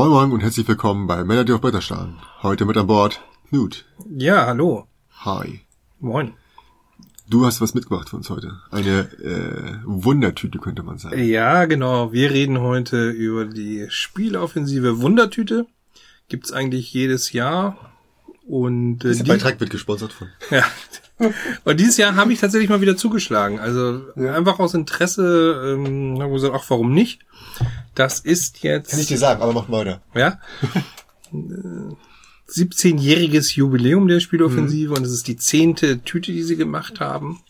Moin Moin und herzlich willkommen bei Männer, die auf Bretter starren. Heute mit an Bord Knut. Ja, hallo. Hi. Moin. Du hast was mitgebracht für uns heute. Eine äh, Wundertüte könnte man sagen. Ja, genau. Wir reden heute über die Spieleoffensive Wundertüte. Gibt's eigentlich jedes Jahr. Und äh, Dieser die- Beitrag wird gesponsert von. Ja. Und dieses Jahr habe ich tatsächlich mal wieder zugeschlagen. Also Ja. einfach aus Interesse, ähm, habe ich gesagt, ach, warum nicht? Das ist jetzt, Kann ich dir sagen, aber mach weiter. ja, äh, 17-jähriges Jubiläum der Spieleoffensive und es ist die zehnte Tüte, die sie gemacht haben.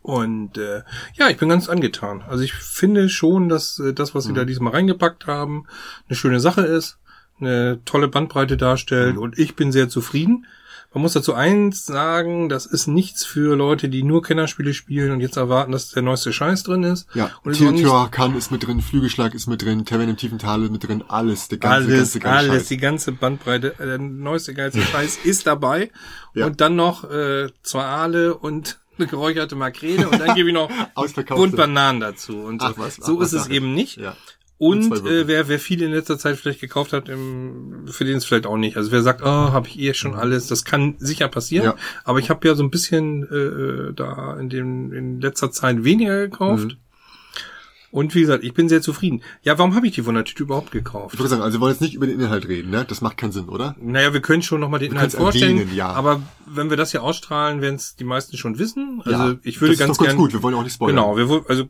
Und äh, ja, ich bin ganz angetan. Also ich finde schon, dass äh, das, was sie da diesmal reingepackt haben, eine schöne Sache ist, eine tolle Bandbreite darstellt und ich bin sehr zufrieden. Man muss dazu eins sagen, das ist nichts für Leute, die nur Kennerspiele spielen und jetzt erwarten, dass der neueste Scheiß drin ist. Ja, und es ist mit drin, Flügelschlag ist mit drin, Tavern im tiefen Tal ist mit drin, alles, der ganze, alles, ganze, ganze alles, Scheiß. die ganze Bandbreite, äh, der neueste geilste Scheiß ist dabei. Ja. Und dann noch äh, zwei Aale und eine geräucherte Makrele und dann gebe ich noch. Bunt Bananen dazu. Und so, Ach was, ach so was, ist es ach. eben nicht. Ja. Und äh, wer, wer viel in letzter Zeit vielleicht gekauft hat, im, für den ist vielleicht auch nicht. Also wer sagt, oh, habe ich eh schon alles, das kann sicher passieren. Ja. Aber ich habe ja so ein bisschen äh, da in dem in letzter Zeit weniger gekauft. Mhm. Und wie gesagt, ich bin sehr zufrieden. Ja, warum habe ich die Wundertüte überhaupt Ich gekauft? würde sagen, also wir wollen jetzt nicht über den Inhalt reden, ne? Das macht keinen Sinn, oder? Naja, wir können schon nochmal den Inhalt können's vorstellen. erwähnen, ja. Aber wenn wir das hier ausstrahlen, werden es die meisten schon wissen. Also ja. ich würde das ganz ist doch ganz gern. gut, wir wollen auch nicht spoilern. Genau, wir wollen also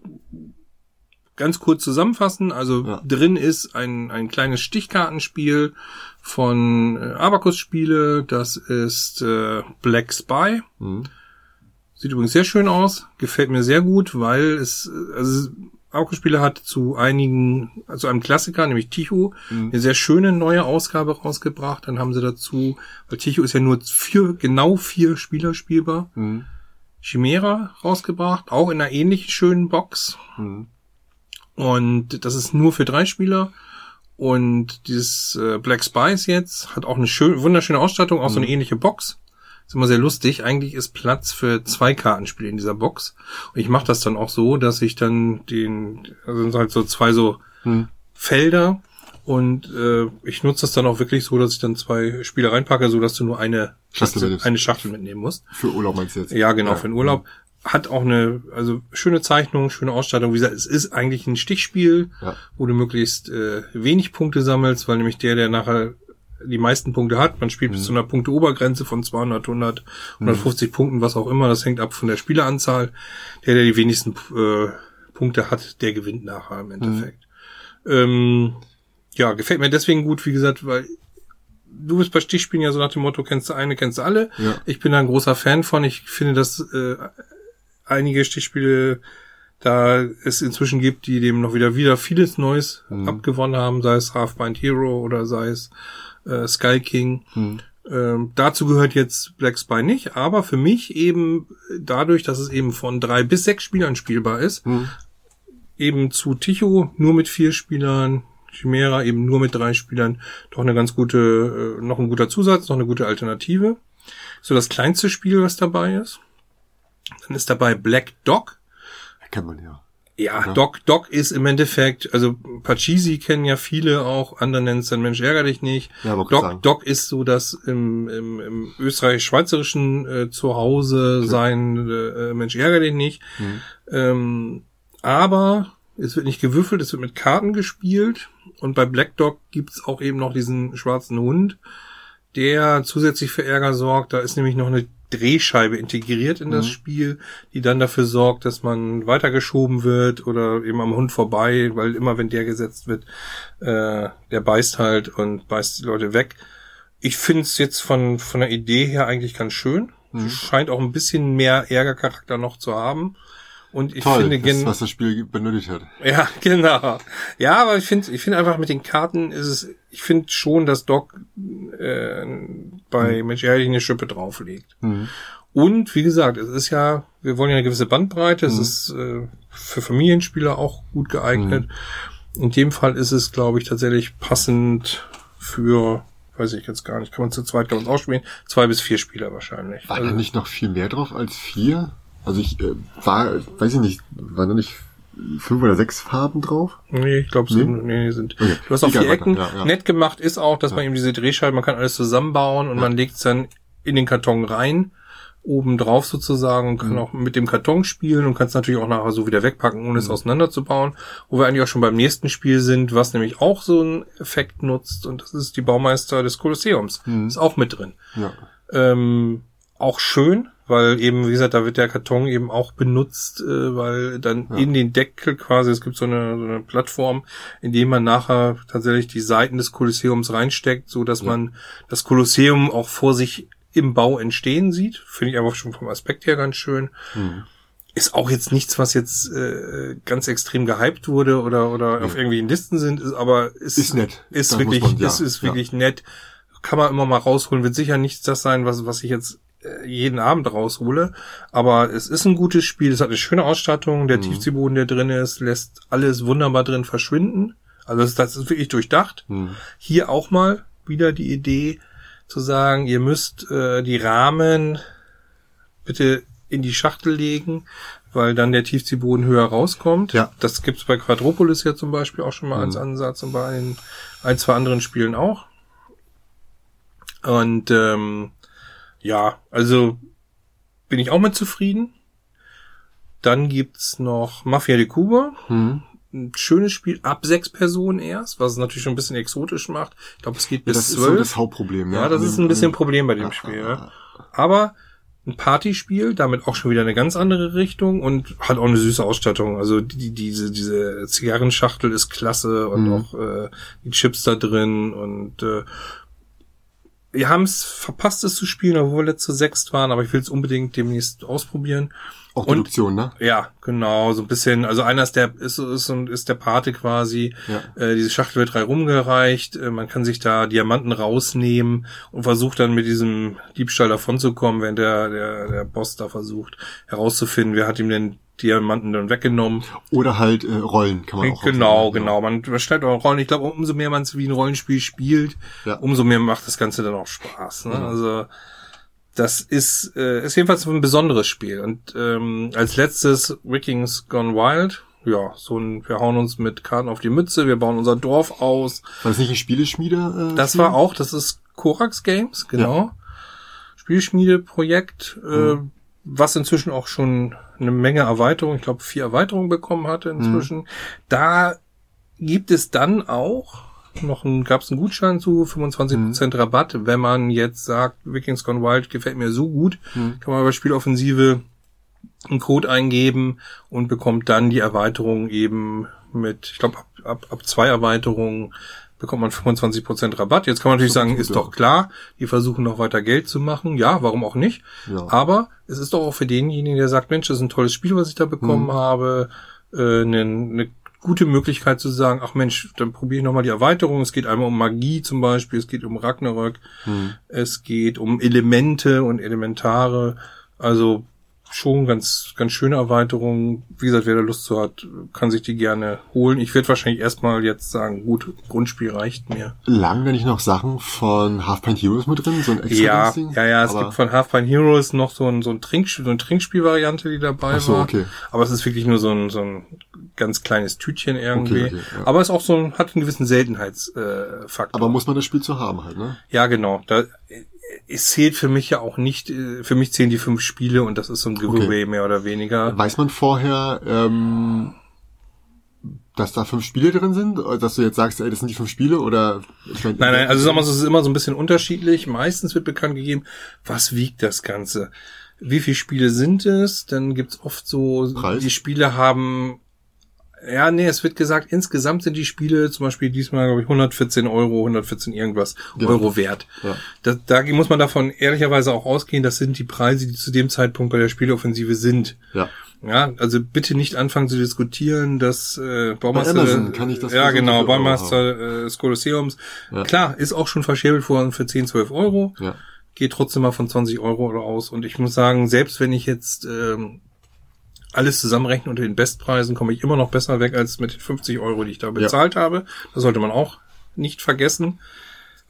ganz kurz zusammenfassen. Also Ja. drin ist ein, ein kleines Stichkartenspiel von äh, Abacus Spiele. Das ist äh, Black Spy. Mhm. Sieht übrigens sehr schön aus. Gefällt mir sehr gut, weil es, also Abacus Spiele hat zu einigen, also einem Klassiker, nämlich Ticho, Mhm. eine sehr schöne neue Ausgabe rausgebracht. Dann haben sie dazu, weil Ticho ist ja nur vier, genau vier Spieler spielbar. Mhm. Chimera rausgebracht, auch in einer ähnlichen schönen Box. Mhm. Und das ist nur für drei Spieler. Und dieses äh, Black Spice jetzt hat auch eine schön, wunderschöne Ausstattung, auch so eine ähnliche Box. Ist immer sehr lustig. Eigentlich ist Platz für zwei Kartenspiele in dieser Box. Und ich mache das dann auch so, dass ich dann den, also sind halt so zwei so Mhm. Felder und äh, ich nutze das dann auch wirklich so, dass ich dann zwei Spiele reinpacke, so dass du nur eine Schachtel eine Schachtel mitnehmen musst. Für Urlaub meinst du jetzt? Ja, genau, für den Urlaub. Hat auch eine, also schöne Zeichnung, schöne Ausstattung. Wie gesagt, es ist eigentlich ein Stichspiel, Ja. wo du möglichst äh, wenig Punkte sammelst, weil nämlich der, der nachher die meisten Punkte hat, man spielt Mhm. bis zu einer Punkteobergrenze von 200, 100, 150 Punkten, was auch immer, das hängt ab von der Spieleranzahl. Der, der die wenigsten äh, Punkte hat, der gewinnt nachher im Endeffekt. Ähm, ja, gefällt mir deswegen gut, wie gesagt, weil du bist bei Stichspielen ja so nach dem Motto, kennst du eine, kennst du alle. Ja. Ich bin da ein großer Fan von. Ich finde, dass äh, einige Stichspiele da es inzwischen gibt, die dem noch wieder wieder vieles Neues abgewonnen haben, sei es Half-Bind Hero oder sei es äh, Sky King. Mhm. Ähm, dazu gehört jetzt Black Spy nicht, aber für mich eben dadurch, dass es eben von drei bis sechs Spielern spielbar ist, Mhm. eben zu Ticho nur mit vier Spielern, Chimera eben nur mit drei Spielern, doch eine ganz gute, äh, noch ein guter Zusatz, noch eine gute Alternative. So das kleinste Spiel, was dabei ist. Dann ist dabei Black Dog. Kennt man ja. Ja, Ja. Doc, Doc ist im Endeffekt, also Pachisi kennen ja viele auch, andere nennen es dann Mensch ärger dich nicht. Ja, sagen. Doc, Doc ist so das im, im, im österreich-schweizerischen äh, Zuhause sein äh, Mensch ärger dich nicht. Mhm. Ähm, aber es wird nicht gewürfelt, es wird mit Karten gespielt. Und bei Black Dog gibt's auch eben noch diesen schwarzen Hund, der zusätzlich für Ärger sorgt. Da ist nämlich noch eine Drehscheibe integriert in das Mhm. Spiel, die dann dafür sorgt, dass man weitergeschoben wird oder eben am Hund vorbei, weil immer wenn der gesetzt wird, äh, der beißt halt und beißt die Leute weg. Ich finde es jetzt von, von der Idee her eigentlich ganz schön. Mhm. Scheint auch ein bisschen mehr Ärgercharakter noch zu haben. Und ich Toll, finde das, was das Spiel benötigt hat. ja, genau. Ja, aber ich finde, ich finde einfach mit den Karten ist es, ich finde schon, dass Doc äh, bei Mensch ehrlich eine Schippe drauflegt. Mhm. Und wie gesagt, es ist ja, wir wollen ja eine gewisse Bandbreite, Mhm. es ist äh, für Familienspieler auch gut geeignet. In dem Fall ist es, glaube ich, tatsächlich passend für, weiß ich jetzt gar nicht, kann man zu zweit kann man es ausspielen, zwei bis vier Spieler wahrscheinlich. War Also- da nicht noch viel mehr drauf als vier? Also ich äh, war, weiß ich nicht, war da nicht fünf oder sechs Farben drauf. Nee, ich glaube, nee? nee, sind. Okay. Du hast auch vier Ecken. Ja, ja. Nett gemacht ist auch, dass ja. man eben diese Drehscheiben, man kann alles zusammenbauen und man legt es dann in den Karton rein, oben drauf sozusagen, und kann mhm. auch mit dem Karton spielen und kann es natürlich auch nachher so wieder wegpacken, ohne es mhm. auseinanderzubauen. Wo wir eigentlich auch schon beim nächsten Spiel sind, was nämlich auch so einen Effekt nutzt, und das ist die Baumeister des Kolosseums. Mhm. Ist auch mit drin. Ja. Ähm, auch schön, weil eben, wie gesagt, da wird der Karton eben auch benutzt, äh, weil dann ja. in den Deckel quasi, es gibt so eine, so eine Plattform, in dem man nachher tatsächlich die Seiten des Kolosseums reinsteckt, so dass ja. man das Kolosseum auch vor sich im Bau entstehen sieht. Finde ich einfach schon vom Aspekt her ganz schön. Mhm. Ist auch jetzt nichts, was jetzt äh, ganz extrem gehypt wurde oder oder ja. auf irgendwelchen Listen sind, ist aber ist, ist nett. Ist das wirklich, man, ja. ist, ist wirklich nett. Kann man immer mal rausholen. Wird sicher nichts das sein, was was ich jetzt jeden Abend raushole. Aber es ist ein gutes Spiel. Es hat eine schöne Ausstattung. Der mhm. Tiefseeboden, der drin ist, lässt alles wunderbar drin verschwinden. Also das, das ist wirklich durchdacht. Mhm. Hier auch mal wieder die Idee zu sagen, ihr müsst äh, die Rahmen bitte in die Schachtel legen, weil dann der Tiefseeboden höher rauskommt. Ja. Das gibt's bei Quadropolis ja zum Beispiel auch schon mal mhm. als Ansatz und bei ein, ein, zwei anderen Spielen auch. Und ähm, ja, also bin ich auch mit zufrieden. Dann gibt's noch Mafia de Cuba. Hm. Ein schönes Spiel ab sechs Personen erst, was es natürlich schon ein bisschen exotisch macht. Ich glaube, es geht bis zwölf. Ja, das ist so das Hauptproblem. Ja, ja das ist ein bisschen ein Problem bei dem ja, Spiel. Ja. Aber ein Partyspiel, damit auch schon wieder eine ganz andere Richtung und hat auch eine süße Ausstattung. Also die, diese, diese Zigarrenschachtel ist klasse und mhm. auch äh, die Chips da drin und äh, wir haben es verpasst, es zu spielen, obwohl wir letzte sechst waren, aber ich will es unbedingt demnächst ausprobieren. Auch Deduktion, ne? Ja, genau, so ein bisschen. Also einer ist der ist ist, ist der Pate quasi. Ja. Äh, diese Schachtel wird drei rumgereicht. Äh, man kann sich da Diamanten rausnehmen und versucht dann mit diesem Diebstahl davonzukommen, während der der der Boss da versucht herauszufinden, wer hat ihm denn Diamanten dann weggenommen. Oder halt äh, Rollen kann man auch Genau, genau. Man stellt auch Rollen. Ich glaube, umso mehr man es wie ein Rollenspiel spielt, ja. umso mehr macht das Ganze dann auch Spaß. Ne? Mhm. Also das ist, äh, ist jedenfalls ein besonderes Spiel. Und ähm, als letztes Vikings Gone Wild. Ja, so ein, wir hauen uns mit Karten auf die Mütze, wir bauen unser Dorf aus. War das nicht ein Spieleschmiede? Äh, das war auch, das ist Korax Games, genau. Ja. Spielschmiedeprojekt, äh, mhm. was inzwischen auch schon eine Menge Erweiterungen, ich glaube vier Erweiterungen bekommen hatte inzwischen. Mhm. Da gibt es dann auch noch ein, gab es einen Gutschein zu 25% mhm. Rabatt, wenn man jetzt sagt, Vikings Gone Wild gefällt mir so gut, mhm. kann man bei Spieloffensive einen Code eingeben und bekommt dann die Erweiterung eben mit, ich glaube, ab, ab, ab zwei Erweiterungen bekommt man 25% Rabatt. Jetzt kann man natürlich so sagen, ist ja. doch klar, die versuchen noch weiter Geld zu machen. Ja, warum auch nicht? Ja. Aber es ist doch auch für denjenigen, der sagt, Mensch, das ist ein tolles Spiel, was ich da bekommen mhm. habe, äh, eine, eine gute Möglichkeit zu sagen, ach Mensch, dann probiere ich nochmal die Erweiterung. Es geht einmal um Magie zum Beispiel, es geht um Ragnarök, hm. es geht um Elemente und Elementare. Also schon ganz, ganz schöne Erweiterungen. Wie gesagt, wer da Lust zu hat, kann sich die gerne holen. Ich werde wahrscheinlich erstmal jetzt sagen, gut, Grundspiel reicht mir. Lagen da nicht noch Sachen von Half Pint Heroes mit drin? So ein extra ja, Ding? Ja, ja, es gibt von Half Pint Heroes noch so ein, so ein Trinkspiel, so ein Trinkspielvariante, die dabei Ach so, war. Okay. Aber es ist wirklich nur so ein, so ein ganz kleines Tütchen irgendwie. Okay, okay, ja. Aber es ist auch so ein, hat einen gewissen Seltenheitsfaktor. Aber muss man das Spiel zu haben halt, ne? Ja, genau. Da, es zählt für mich ja auch nicht, äh, für mich zählen die fünf Spiele und das ist so ein Giveaway okay. mehr oder weniger. Weiß man vorher, ähm, dass da fünf Spiele drin sind? Dass du jetzt sagst, ey, das sind die fünf Spiele oder? Nein, nein, also sagen wir, es ist immer so ein bisschen unterschiedlich. Meistens wird bekannt gegeben, was wiegt das Ganze? Wie viele Spiele sind es? Dann gibt's oft so, Preis? die Spiele haben ja, nee, es wird gesagt, insgesamt sind die Spiele zum Beispiel diesmal, glaube ich, 114 Euro, 114 irgendwas ja. Euro wert. Ja. Da, da muss man davon ehrlicherweise auch ausgehen, das sind die Preise, die zu dem Zeitpunkt bei der Spieleoffensive sind. Ja. Ja, also bitte nicht anfangen zu diskutieren, dass äh, Baumeister, bei Amazon kann ich das ja genau, Baumeister äh, Kolosseums, ja. klar, ist auch schon verschäbelt worden für 10, 12 Euro, ja. geht trotzdem mal von 20 Euro aus und ich muss sagen, selbst wenn ich jetzt ähm, alles zusammenrechnen unter den Bestpreisen, komme ich immer noch besser weg als mit den 50 Euro, die ich da bezahlt ja. habe. Das sollte man auch nicht vergessen.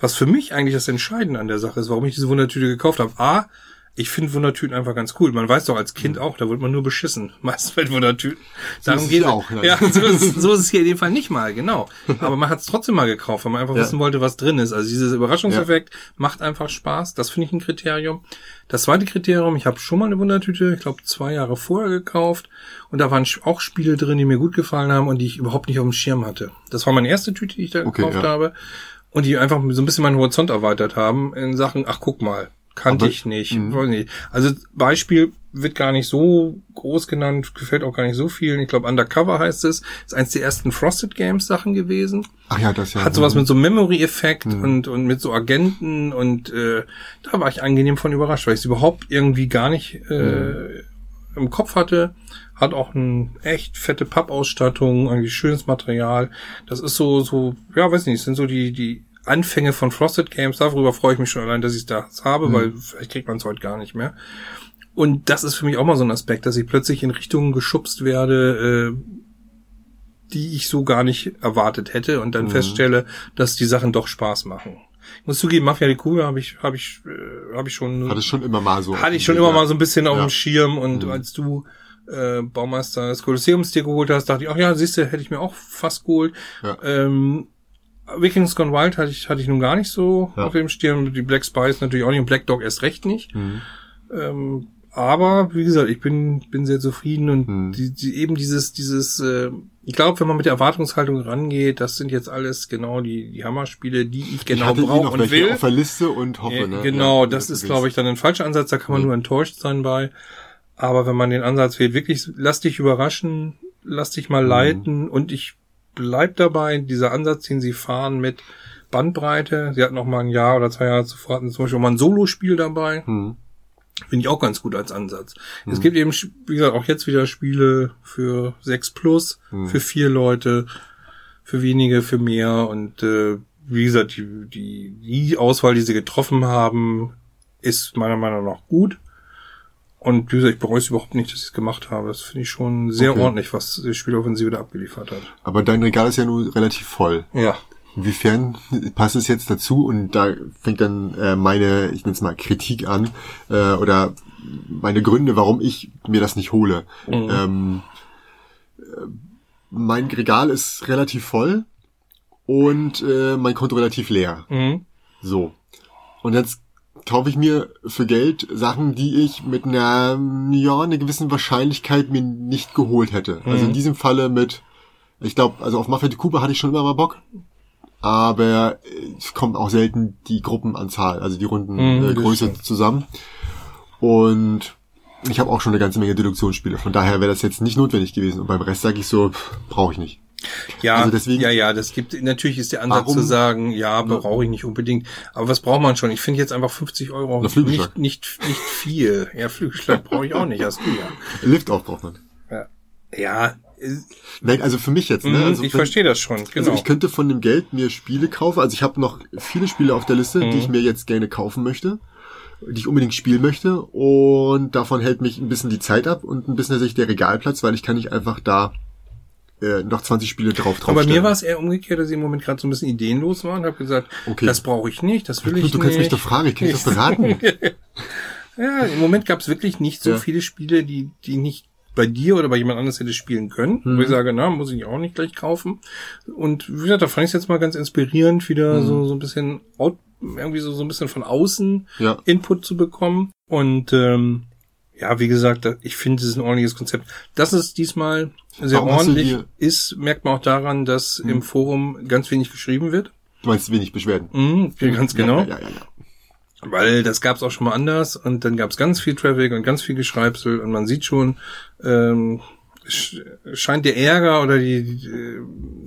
Was für mich eigentlich das Entscheidende an der Sache ist, warum ich diese Wundertüte gekauft habe. A, Ich finde Wundertüten einfach ganz cool. Man weiß doch als Kind auch, da wird man nur beschissen. Meistens bei Wundertüten. Darum es geht ja auch, ja. Ja, so ist, so ist es hier in dem Fall nicht mal, genau. Aber man hat es trotzdem mal gekauft, weil man einfach Ja. wissen wollte, was drin ist. Also dieses Überraschungseffekt macht einfach Spaß. Das finde ich ein Kriterium. Das zweite Kriterium, ich habe schon mal eine Wundertüte, ich glaube zwei Jahre vorher gekauft. Und da waren auch Spiele drin, die mir gut gefallen haben und die ich überhaupt nicht auf dem Schirm hatte. Das war meine erste Tüte, die ich da Okay, gekauft ja. habe. Und die einfach so ein bisschen meinen Horizont erweitert haben in Sachen, ach guck mal, kannte ich nicht, Mhm. Also Beispiel wird gar nicht so groß genannt, gefällt auch gar nicht so vielen. Ich glaube, Undercover heißt es. Ist eins der ersten Frosted Games Sachen gewesen. Ach ja, das ja. Hat sowas mit so Memory-Effekt Mhm. und, und mit so Agenten und äh, da war ich angenehm von überrascht, weil ich es überhaupt irgendwie gar nicht äh, im Kopf hatte. Hat auch eine echt fette Pappausstattung, eigentlich schönes Material. Das ist so, so, ja, weiß nicht, sind so die, die Anfänge von Frosted Games. Darüber freue ich mich schon allein, dass ich das habe, Mhm. weil vielleicht kriegt man es heute gar nicht mehr. Und das ist für mich auch mal so ein Aspekt, dass ich plötzlich in Richtungen geschubst werde, äh, die ich so gar nicht erwartet hätte und Mhm. dann feststelle, dass die Sachen doch Spaß machen. Ich muss zugeben, Mafia die Kugel habe ich, habe ich, äh, habe ich schon, Hatte schon immer mal so. hatte ich schon immer mal so ein bisschen auf Ja. dem Schirm und Mhm. als du äh, Baumeister des Kolosseums dir geholt hast, dachte ich, ach ja, siehst du, hätte ich mir auch fast geholt. Ja. Ähm, Vikings Gone Wild hatte ich, hatte ich nun gar nicht so Ja. auf dem Stirn. Die Black Spice natürlich auch nicht und Black Dog erst recht nicht. Mhm. Ähm, aber wie gesagt, ich bin bin sehr zufrieden und Hm. die, die, eben dieses dieses äh, ich glaube, wenn man mit der Erwartungshaltung rangeht, das sind jetzt alles genau die die Hammerspiele, die ich genau ihn brauche und will. auf der Liste und hoffe, Ja, ne? Genau, Ja, das ist glaube ich dann ein falscher Ansatz, da kann man Mhm. nur enttäuscht sein bei. Aber wenn man den Ansatz wählt, wirklich lass dich überraschen, lass dich Mhm. mal leiten und ich bleib dabei, dieser Ansatz, den sie fahren mit Bandbreite. Sie hatten noch mal ein Jahr oder zwei Jahre zuvor hatten zum Beispiel auch mal ein Solospiel dabei. Mhm. Finde ich auch ganz gut als Ansatz. Es Mhm. gibt eben, wie gesagt, auch jetzt wieder Spiele für 6 plus, Mhm. für vier Leute, für wenige, für mehr und äh, wie gesagt, die, die, die Auswahl, die sie getroffen haben, ist meiner Meinung nach gut. Und wie gesagt, ich bereue es überhaupt nicht, dass ich es gemacht habe. Das finde ich schon sehr Okay. ordentlich, was die Spieloffensive da abgeliefert hat. Aber dein Regal ist ja nun relativ voll. Ja. Inwiefern passt es jetzt dazu? Und da fängt dann äh, meine, ich nenne es mal Kritik an, äh, oder meine Gründe, warum ich mir das nicht hole. Mhm. Ähm, äh, mein Regal ist relativ voll und äh, mein Konto relativ leer. Mhm. So. Und jetzt kaufe ich mir für Geld Sachen, die ich mit einer, ja, einer gewissen Wahrscheinlichkeit mir nicht geholt hätte. Also in Mhm. diesem Falle mit, ich glaube, also auf Mafia die Kuba hatte ich schon immer mal Bock. Aber es kommt auch selten die Gruppenanzahl, also die Mhm, Rundengröße das äh, zusammen. Und ich habe auch schon eine ganze Menge Deduktionsspiele. Von daher wäre das jetzt nicht notwendig gewesen. Und beim Rest sage ich so, brauche ich nicht. Ja, Also deswegen- ja, ja, das gibt, natürlich ist der Ansatz Warum- zu sagen, ja, brauche ich nicht unbedingt. Aber was braucht man schon? Ich finde jetzt einfach 50 Euro nicht, nicht, nicht viel. Ja, Flügelschlag brauche ich auch nicht, hast du ja. Lift auch braucht man. Ja, ja Nein, also für mich jetzt, ne? mhm, Also ich verstehe das schon, genau. Also ich könnte von dem Geld mir Spiele kaufen. Also ich habe noch viele Spiele auf der Liste, Mhm. die ich mir jetzt gerne kaufen möchte, die ich unbedingt spielen möchte. Und davon hält mich ein bisschen die Zeit ab und ein bisschen tatsächlich der Regalplatz, weil ich kann nicht einfach da äh, noch 20 Spiele drauf drauf Aber bei mir war es eher umgekehrt, dass ich im Moment gerade so ein bisschen ideenlos war und habe gesagt, Okay. das brauche ich nicht, das will ich Du nicht. kannst mich doch fragen, ich kann dich doch beraten. Ja, im Moment gab es wirklich nicht so Ja. viele Spiele, die, die nicht bei dir oder bei jemand anders hätte spielen können. Mhm. Wo ich sage, na, muss ich auch nicht gleich kaufen. Und wie gesagt, da fand ich es jetzt mal ganz inspirierend, wieder Mhm. so, so ein bisschen out, irgendwie so, so ein bisschen von außen Ja. Input zu bekommen. Und ähm, ja, wie gesagt, ich finde, es ist ein ordentliches Konzept. Dass es diesmal sehr Warum ordentlich ist, merkt man auch daran, dass im Forum ganz wenig geschrieben wird. Du meinst wenig Beschwerden. Mhm, ganz genau. Ja, ja, ja, ja. Weil das gab's auch schon mal anders und dann gab's ganz viel Traffic und ganz viel Geschreibsel und man sieht schon, ähm, scheint der Ärger oder die, die äh,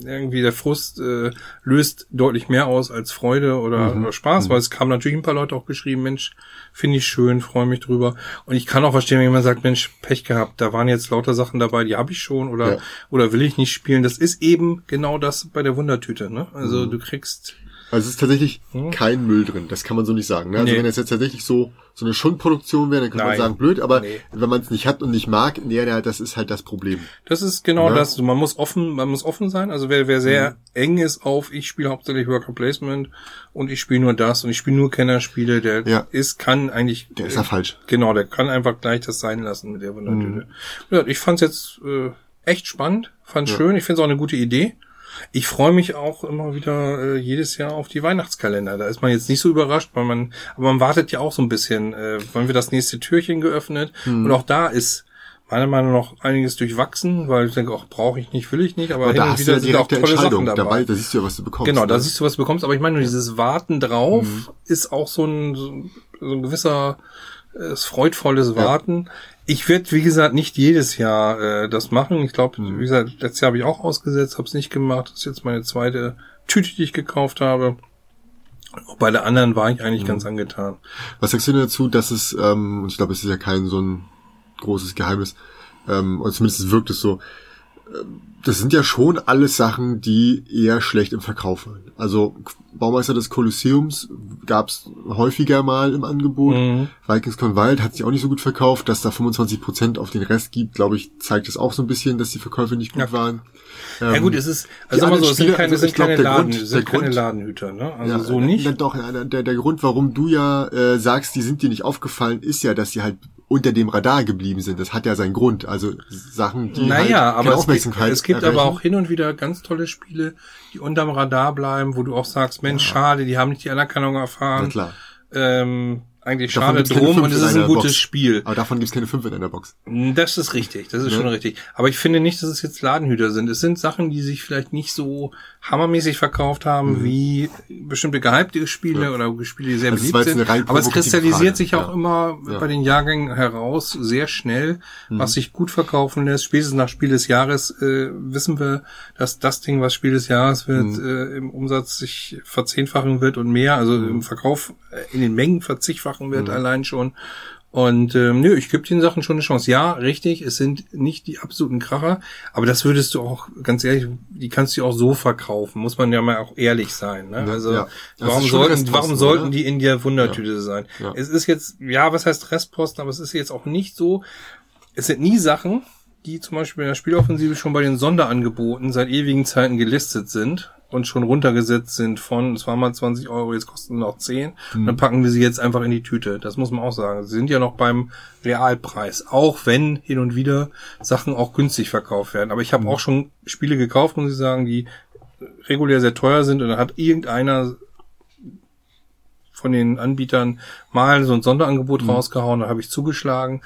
irgendwie der Frust äh, löst deutlich mehr aus als Freude oder, Mhm. oder Spaß, weil es kamen natürlich ein paar Leute auch geschrieben, Mensch, finde ich schön, freue mich drüber. Und ich kann auch verstehen, wenn jemand sagt, Mensch, Pech gehabt, da waren jetzt lauter Sachen dabei, die habe ich schon oder Ja. oder will ich nicht spielen. Das ist eben genau das bei der Wundertüte. Ne? Also Mhm. du kriegst Also es ist tatsächlich kein Müll drin, das kann man so nicht sagen. Ne? Also Nee. wenn es jetzt tatsächlich so so eine Schundproduktion wäre, dann könnte man Nein. sagen, blöd, aber Nee. wenn man es nicht hat und nicht mag, nee, das ist halt das Problem. Das ist genau Ja. das. Man muss offen, man muss offen sein. Also wer, wer sehr Mhm. eng ist auf, ich spiele hauptsächlich Worker Placement und ich spiele nur das und ich spiele nur Kennerspiele, der Ja. ist, kann eigentlich. Der ist ja falsch. Genau, der kann einfach gleich das sein lassen mit der Wundertüte. Ja, ich fand's jetzt äh, echt spannend, fand's Ja. schön, ich finde es auch eine gute Idee. Ich freue mich auch immer wieder äh, jedes Jahr auf die Weihnachtskalender. Da ist man jetzt nicht so überrascht, weil man, aber man wartet ja auch so ein bisschen, äh, wann wird das nächste Türchen geöffnet? Hm. Und auch da ist meiner Meinung nach einiges durchwachsen, weil ich denke, auch brauche ich nicht, will ich nicht, aber Aber hin da und wieder ja sind auch tolle Sachen dabei. Dabei, da siehst du ja, was du bekommst. Genau, da ne? siehst du, was du bekommst, aber ich meine dieses Warten drauf ist auch so ein, so ein- gewisser äh, freudvolles Warten. Ich werde, wie gesagt, nicht jedes Jahr äh, das machen. Ich glaube, wie gesagt, letztes Jahr habe ich auch ausgesetzt, habe es nicht gemacht. Das ist jetzt meine zweite Tüte, die ich gekauft habe. Auch bei der anderen war ich eigentlich ganz angetan. Was sagst du denn dazu, dass es, ähm, und ich glaube, es ist ja kein so ein großes Geheimnis, ähm, oder zumindest wirkt es so, das sind ja schon alles Sachen, die eher schlecht im Verkauf waren. Also Baumeister des Kolosseums gab es häufiger mal im Angebot. Mhm. Vikings Con Wild hat sich auch nicht so gut verkauft. Dass da 25% auf den Rest gibt, glaube ich, zeigt es auch so ein bisschen, dass die Verkäufe nicht gut Ja. waren. ja gut, es ist, also mal so, es sind Spiele, keine, also sind glaub, keine, Laden, Grund- sind keine Grund- Ladenhüter, ne? Also Ja, so nicht. Doch, der, der Grund, warum du ja äh, sagst, die sind dir nicht aufgefallen, ist ja, dass sie halt unter dem Radar geblieben sind. Das hat ja seinen Grund. Also Sachen, die halt Naja, keine aber es gibt, Aufmerksamkeit es gibt aber auch hin und wieder ganz tolle Spiele, die unterm Radar bleiben, wo du auch sagst, Mensch, schade, die haben nicht die Anerkennung erfahren. Na klar. Ähm, eigentlich Davon schade drum und es ist ein gutes Box. Spiel. Aber davon gibt's keine fünf in einer Box. Das ist richtig, das ist Ne? schon richtig. Aber ich finde nicht, dass es jetzt Ladenhüter sind. Es sind Sachen, die sich vielleicht nicht so hammermäßig verkauft haben wie bestimmte gehypte Spiele oder Spiele, die sehr Also beliebt sind. Aber es kristallisiert Frage. sich auch Ja. immer Ja. bei den Jahrgängen heraus sehr schnell, was sich gut verkaufen lässt. Spätestens nach Spiel des Jahres äh, wissen wir, dass das Ding, was Spiel des Jahres wird, äh, im Umsatz sich verzehnfachen wird und mehr, also im Verkauf äh, in den Mengen verzigfachen wird allein schon. Und ähm, nö, ich gebe den Sachen schon eine Chance. Ja, richtig, es sind nicht die absoluten Kracher, aber das würdest du auch, ganz ehrlich, die kannst du auch so verkaufen, muss man ja mal auch ehrlich sein. Ne? Ja, Also ja. Warum sollten, warum sollten die in der Wundertüte sein? Ja. Es ist jetzt, ja, was heißt Restposten, aber es ist jetzt auch nicht so, es sind nie Sachen, die zum Beispiel in der Spieloffensive schon bei den Sonderangeboten seit ewigen Zeiten gelistet sind und schon runtergesetzt sind von, es waren mal 20 Euro, jetzt kosten noch 10. Und dann packen wir sie jetzt einfach in die Tüte. Das muss man auch sagen. Sie sind ja noch beim Realpreis. Auch wenn hin und wieder Sachen auch günstig verkauft werden. Aber ich habe auch schon Spiele gekauft, muss ich sagen, die regulär sehr teuer sind und dann hat irgendeiner von den Anbietern mal so ein Sonderangebot Mhm. rausgehauen, da habe ich zugeschlagen.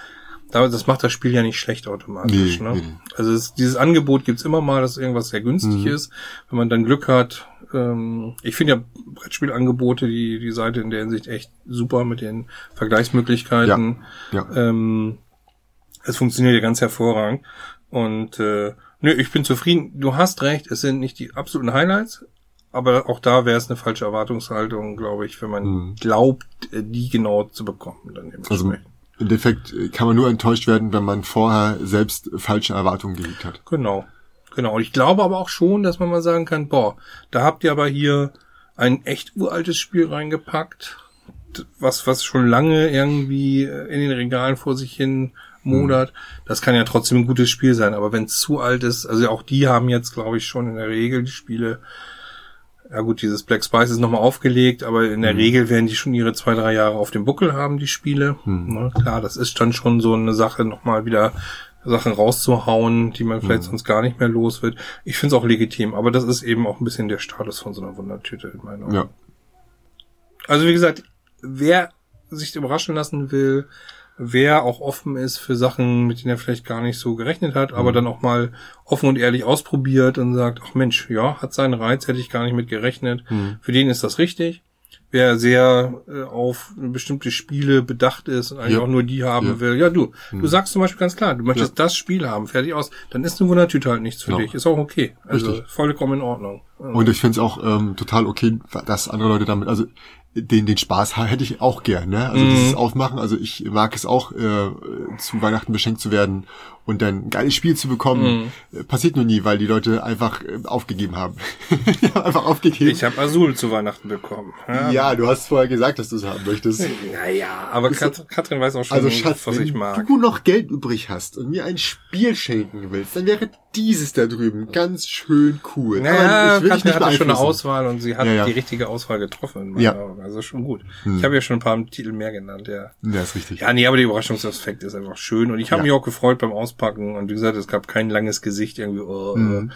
Aber das macht das Spiel ja nicht schlecht automatisch. Nee, ne? nee. Also es, dieses Angebot gibt's immer mal, dass irgendwas sehr günstig Mhm. ist. Wenn man dann Glück hat. Ähm, ich finde ja Brettspielangebote, die, die Seite in der Hinsicht echt super mit den Vergleichsmöglichkeiten. Ja. Ähm, es funktioniert ja ganz hervorragend. Und äh, nö, ich bin zufrieden. Du hast recht, es sind nicht die absoluten Highlights, aber auch da wäre es eine falsche Erwartungshaltung, glaube ich, wenn man Mhm. glaubt, äh, die genau zu bekommen. Dann Also. Im Endeffekt äh, kann man nur enttäuscht werden, wenn man vorher selbst falsche Erwartungen gehegt hat. Genau. Genau. Und ich glaube aber auch schon, dass man mal sagen kann, boah, da habt ihr aber hier ein echt uraltes Spiel reingepackt, was, was schon lange irgendwie äh, in den Regalen vor sich hin modert. Das kann ja trotzdem ein gutes Spiel sein. Aber wenn es zu alt ist, also auch die haben jetzt, glaube ich, schon in der Regel die Spiele, ja gut, dieses Black Spice ist nochmal aufgelegt, aber in der Regel werden die schon ihre zwei, drei Jahre auf dem Buckel haben, die Spiele. Na, klar, das ist dann schon so eine Sache, nochmal wieder Sachen rauszuhauen, die man vielleicht sonst gar nicht mehr los wird. Ich finde es auch legitim, aber das ist eben auch ein bisschen der Status von so einer Wundertüte in meinen Augen. Ja. Also wie gesagt, wer sich überraschen lassen will, wer auch offen ist für Sachen, mit denen er vielleicht gar nicht so gerechnet hat, aber dann auch mal offen und ehrlich ausprobiert und sagt, ach Mensch, ja, hat seinen Reiz, hätte ich gar nicht mit gerechnet. Für den ist das richtig. Wer sehr äh, auf bestimmte Spiele bedacht ist und eigentlich Ja. auch nur die haben Ja. will, ja du, du sagst zum Beispiel ganz klar, du möchtest das Spiel haben, fertig aus, dann ist eine Wundertüte halt nichts für Genau. dich, ist auch okay. Also Richtig. vollkommen in Ordnung. Und ich finde es auch ähm, total okay, dass andere Leute damit, also den, den Spaß hätte ich auch gern, ne? Also Mhm. dieses Aufmachen, also ich mag es auch, äh, zu Weihnachten beschenkt zu werden und dann ein geiles Spiel zu bekommen. Mhm. Äh, Passiert nur nie, weil die Leute einfach äh, aufgegeben haben. Die haben einfach aufgegeben. Ich habe Azul zu Weihnachten bekommen. Ja. ja, du hast vorher gesagt, dass du es haben möchtest. Naja, aber Kat Katrin weiß auch schon, Also Schatz, was ich wenn mag. du noch Geld übrig hast und mir ein Spiel schenken willst, dann wäre dieses da drüben ganz schön cool. Naja, Aber ich nicht hatte schon eine. Auswahl und sie hat Ja, ja. die richtige Auswahl getroffen. Ja. Hm. Augen. Also schon gut. Ich habe ja schon ein paar Titel mehr genannt, ja. Ja, ist richtig. Ja, nee, aber der Überraschungsaspekt ist einfach schön. Und ich habe Ja. mich auch gefreut beim Auspacken. Und wie gesagt, es gab kein langes Gesicht irgendwie. Oh, Mhm.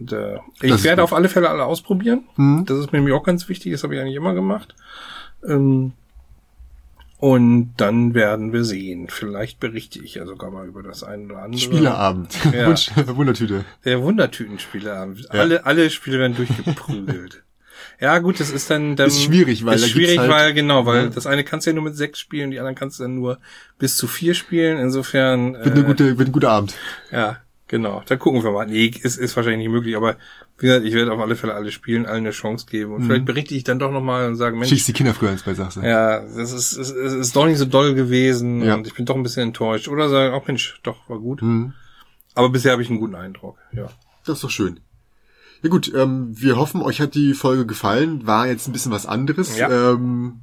Und, äh, Das ich ist werde auf alle Fälle alle ausprobieren. Mhm. Das ist mir nämlich auch ganz wichtig. Das habe ich eigentlich immer gemacht. Ähm, und dann werden wir sehen. Vielleicht berichte ich ja sogar mal über das eine oder andere. Spieleabend. Ja. Wundertüte. Der Wundertütenspieler. Alle, alle Spiele werden durchgeprügelt. ja, gut, das ist dann, dann Ist schwierig, weil ist schwierig, halt- weil genau, weil Ja. das eine kannst du ja nur mit sechs spielen, die anderen kannst du dann nur bis zu vier spielen. Insofern, Wird, eine gute, wird ein guter Abend. ja, genau. Dann gucken wir mal. Nee, ist, ist wahrscheinlich nicht möglich, aber wie gesagt, ich werde auf alle Fälle alle spielen, allen eine Chance geben. Und vielleicht berichte ich dann doch nochmal und sage, Mensch, Schießt die Kinder früher ins Bett, sagst du. ja, das ist, es ist, ist doch nicht so doll gewesen Ja. und ich bin doch ein bisschen enttäuscht. Oder sagen, oh Mensch, doch, war gut. Mhm. Aber bisher habe ich einen guten Eindruck, ja. Das ist doch schön. Ja gut, ähm, wir hoffen, euch hat die Folge gefallen. War jetzt ein bisschen was anderes. Ja. Ähm,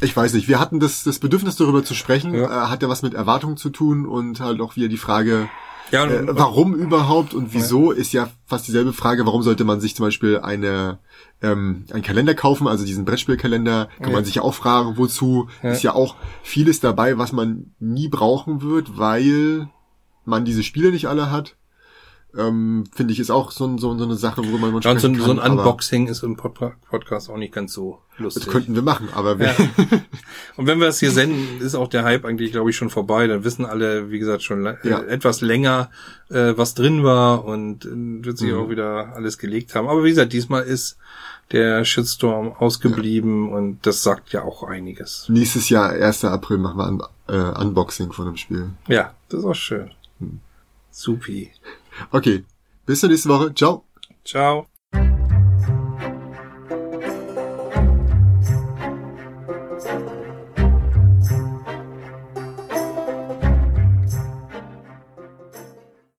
ich weiß nicht, wir hatten das, das Bedürfnis darüber zu sprechen. Ja. Äh, hat ja was mit Erwartungen zu tun und halt auch wieder die Frage, Ja, äh, warum überhaupt und wieso ist ja fast dieselbe Frage. Warum sollte man sich zum Beispiel eine ähm, einen Kalender kaufen, also diesen Brettspielkalender, kann Ja. man sich ja auch fragen, wozu. Ja. Ist ja auch vieles dabei, was man nie brauchen wird, weil man diese Spiele nicht alle hat. Ähm, Finde ich ist auch so, ein- so, so eine Sache, worüber man Ja, ein- sprechen so ein kann, Unboxing ist im Pod Podcast auch nicht ganz so lustig. Das könnten wir machen, aber wir, Ja. Und wenn wir das hier senden, ist auch der Hype eigentlich, glaube ich, schon vorbei. Dann wissen alle, wie gesagt, schon Ja. äh, etwas länger, äh, was drin war und äh, wird sich Mhm. auch wieder alles gelegt haben. Aber wie gesagt, diesmal ist der Shitstorm ausgeblieben und das sagt ja auch einiges. nächstes Jahr, 1. April, machen wir ein äh, Unboxing von dem Spiel. Ja, das ist auch schön. Hm. Supi. Okay, bis zur nächsten Woche. Ciao. Ciao.